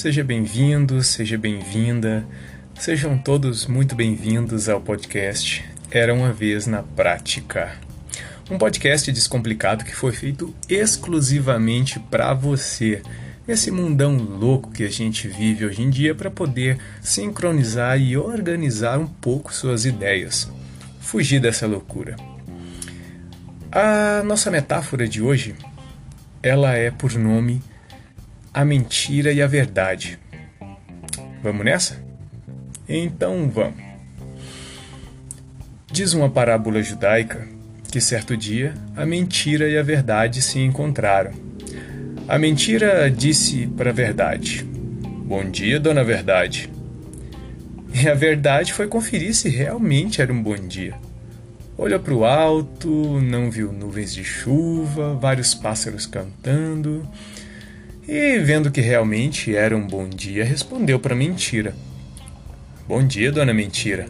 Seja bem-vindo, seja bem-vinda, sejam todos muito bem-vindos ao podcast Era uma Vez na Prática. Um podcast descomplicado que foi feito exclusivamente para você, nesse mundão louco que a gente vive hoje em dia, para poder sincronizar e organizar um pouco suas ideias. Fugir dessa loucura. A nossa metáfora de hoje, ela é por nome a mentira e a verdade. Vamos nessa? Então vamos. Diz uma parábola judaica que certo dia a mentira e a verdade se encontraram. A mentira disse para a verdade: Bom dia, dona Verdade. E a verdade foi conferir se realmente era um bom dia. Olhou para o alto, não viu nuvens de chuva, vários pássaros cantando e, vendo que realmente era um bom dia, respondeu para a mentira: Bom dia, dona Mentira.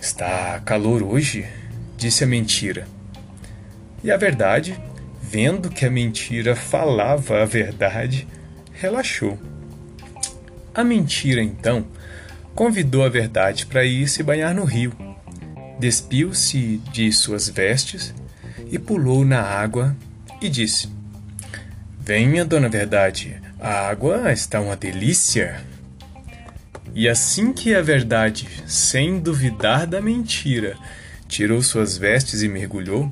Está calor hoje? disse a mentira. E a verdade, vendo que a mentira falava a verdade, relaxou. A mentira, então, convidou a verdade para ir se banhar no rio. Despiu-se de suas vestes e pulou na água e disse: Venha, dona Verdade, a água está uma delícia. E assim que a verdade, sem duvidar da mentira, tirou suas vestes e mergulhou,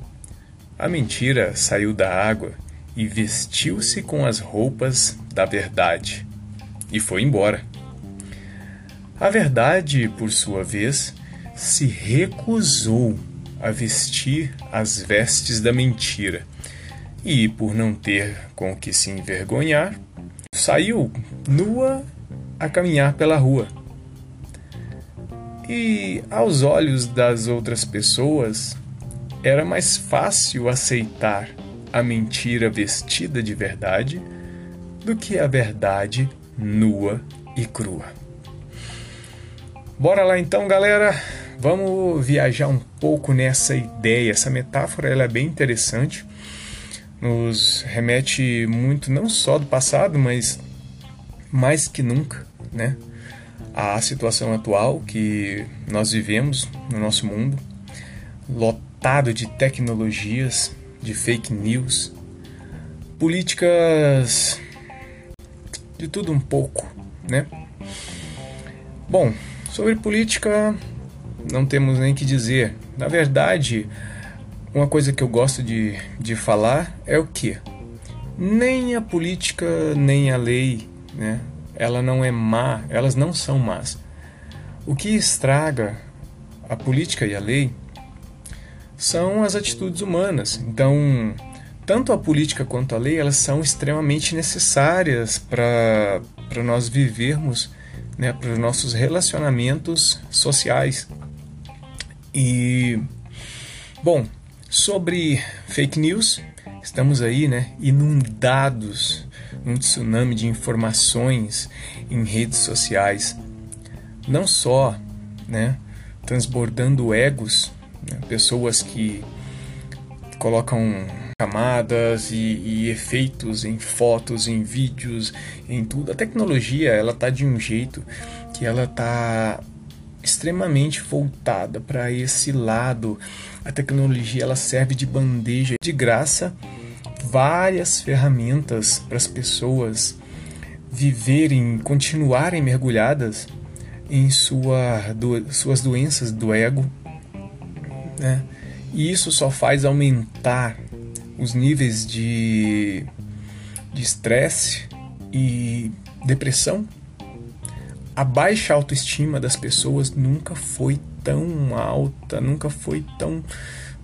a mentira saiu da água e vestiu-se com as roupas da verdade e foi embora. A verdade, por sua vez, se recusou a vestir as vestes da mentira e, por não ter com que se envergonhar, saiu nua a caminhar pela rua. E, aos olhos das outras pessoas, era mais fácil aceitar a mentira vestida de verdade do que a verdade nua e crua. Bora lá então, galera. Vamos viajar um pouco nessa ideia. Essa metáfora ela é bem interessante nos remete muito não só do passado, mas mais que nunca, né, à situação atual que nós vivemos no nosso mundo, lotado de tecnologias, de fake news, políticas de tudo um pouco, né? Bom, sobre política não temos nem que dizer. Na verdade, uma coisa que eu gosto de, de falar é o que? Nem a política, nem a lei, né? Ela não é má, elas não são más. O que estraga a política e a lei são as atitudes humanas. Então, tanto a política quanto a lei, elas são extremamente necessárias para nós vivermos, né, para os nossos relacionamentos sociais. E, bom, Sobre fake news, estamos aí, né, inundados num tsunami de informações em redes sociais, não só, né, transbordando egos, né, pessoas que colocam camadas e, e, efeitos em fotos, em vídeos, em tudo. A tecnologia, ela tá de um jeito que ela tá extremamente voltada para esse lado. A tecnologia ela serve de bandeja de graça, várias ferramentas para as pessoas viverem, continuarem mergulhadas em sua, do, suas doenças do ego, né? E isso só faz aumentar os níveis de estresse e depressão a baixa autoestima das pessoas nunca foi tão alta, nunca foi tão.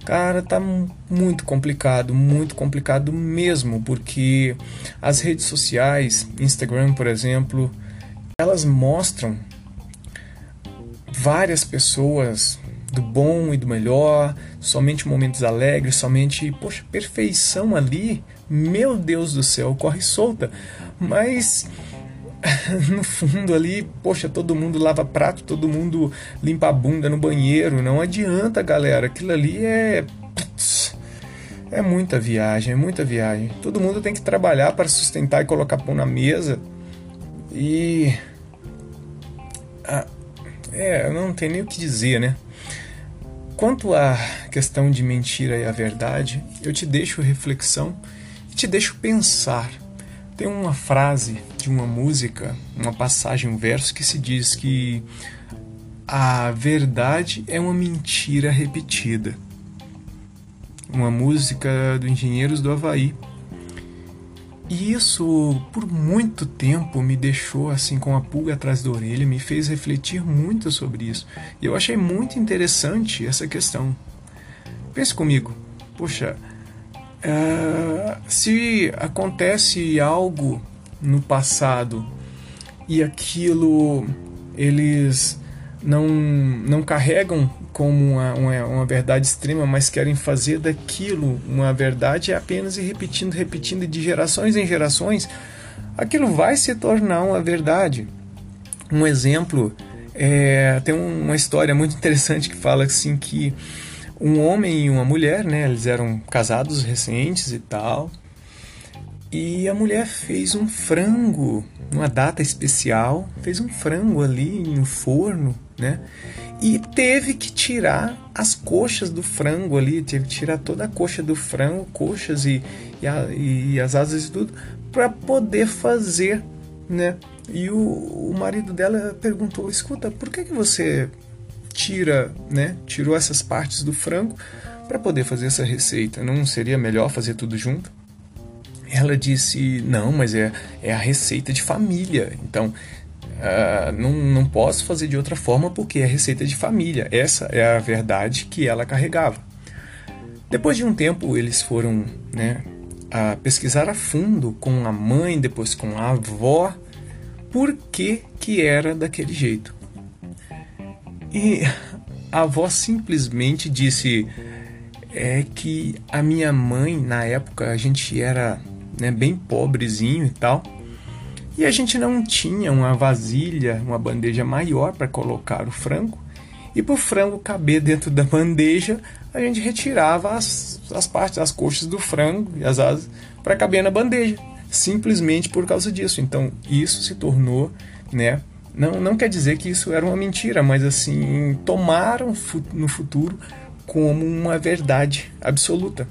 Cara, tá muito complicado, muito complicado mesmo, porque as redes sociais, Instagram, por exemplo, elas mostram várias pessoas do bom e do melhor, somente momentos alegres, somente, poxa, perfeição ali, meu Deus do céu, corre solta. Mas no fundo ali, poxa, todo mundo lava prato, todo mundo limpa a bunda no banheiro. Não adianta, galera. Aquilo ali é. Putz, É muita viagem, é muita viagem. Todo mundo tem que trabalhar para sustentar e colocar pão na mesa. E. Ah, é, não tenho nem o que dizer, né? Quanto à questão de mentira e a verdade, eu te deixo reflexão e te deixo pensar. Tem uma frase de uma música, uma passagem, um verso que se diz que a verdade é uma mentira repetida. Uma música do Engenheiros do Havaí. E isso, por muito tempo, me deixou assim com a pulga atrás da orelha, me fez refletir muito sobre isso. E eu achei muito interessante essa questão. Pense comigo, poxa, uh, se acontece algo no passado e aquilo eles não, não carregam como uma, uma, uma, verdade extrema, mas querem fazer daquilo uma verdade apenas e repetindo, repetindo de gerações em gerações, aquilo vai se tornar uma verdade. Um exemplo é, tem uma história muito interessante que fala assim que um homem e uma mulher, né, eles eram casados recentes e tal, e a mulher fez um frango, numa data especial, fez um frango ali no forno, né? E teve que tirar as coxas do frango ali, teve que tirar toda a coxa do frango, coxas e, e, a, e as asas e tudo, para poder fazer, né? E o, o marido dela perguntou: escuta, por que, que você tira, né? Tirou essas partes do frango para poder fazer essa receita? Não seria melhor fazer tudo junto? Ela disse: Não, mas é, é a receita de família. Então, uh, não, não posso fazer de outra forma porque é receita de família. Essa é a verdade que ela carregava. Depois de um tempo, eles foram né, a pesquisar a fundo com a mãe, depois com a avó, por que, que era daquele jeito. E a avó simplesmente disse é que a minha mãe, na época, a gente era né, bem pobrezinho e tal. E a gente não tinha uma vasilha, uma bandeja maior para colocar o frango. E para o frango caber dentro da bandeja, a gente retirava as, as partes, as coxas do frango e as asas para caber na bandeja. Simplesmente por causa disso. Então isso se tornou, né? Não, não quer dizer que isso era uma mentira, mas assim, tomaram no futuro como uma verdade absoluta.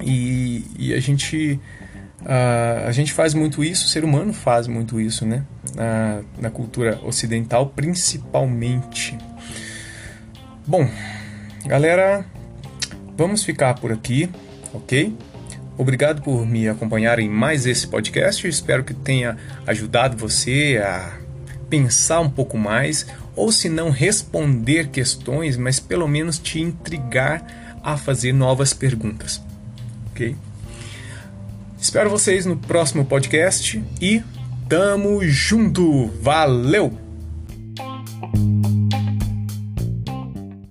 E, e a gente Uh, a gente faz muito isso, o ser humano faz muito isso, né? Na, na cultura ocidental, principalmente. Bom, galera, vamos ficar por aqui, ok? Obrigado por me acompanhar em mais esse podcast. Espero que tenha ajudado você a pensar um pouco mais, ou se não responder questões, mas pelo menos te intrigar a fazer novas perguntas, ok? Espero vocês no próximo podcast e tamo junto. Valeu!